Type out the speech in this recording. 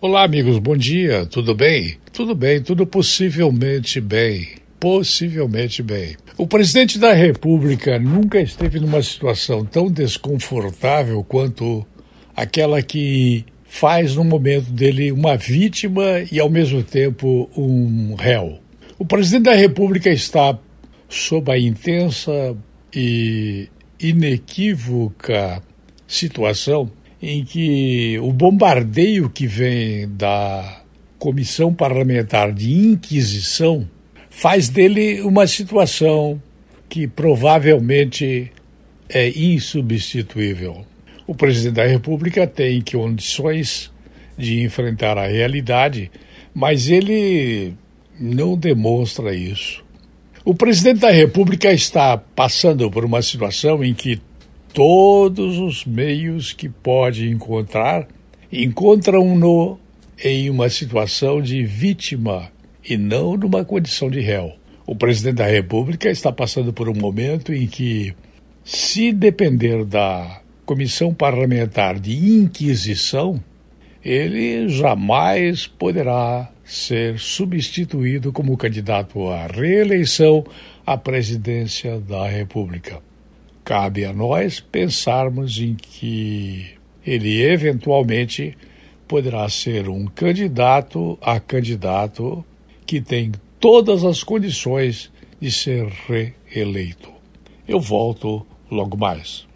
Olá, amigos, bom dia, tudo bem? Tudo bem, tudo possivelmente bem. Possivelmente bem. O presidente da República nunca esteve numa situação tão desconfortável quanto aquela que faz no momento dele uma vítima e ao mesmo tempo um réu. O presidente da República está sob a intensa e inequívoca situação em que o bombardeio que vem da Comissão Parlamentar de Inquisição faz dele uma situação que provavelmente é insubstituível. O presidente da República tem condições de enfrentar a realidade, mas ele não demonstra isso. O presidente da República está passando por uma situação em que todos os meios que pode encontrar, encontram-no em uma situação de vítima e não numa condição de réu. O presidente da República está passando por um momento em que, se depender da comissão parlamentar de inquisição, ele jamais poderá ser substituído como candidato à reeleição à presidência da República. Cabe a nós pensarmos em que ele eventualmente poderá ser um candidato a candidato que tem todas as condições de ser reeleito. Eu volto logo mais.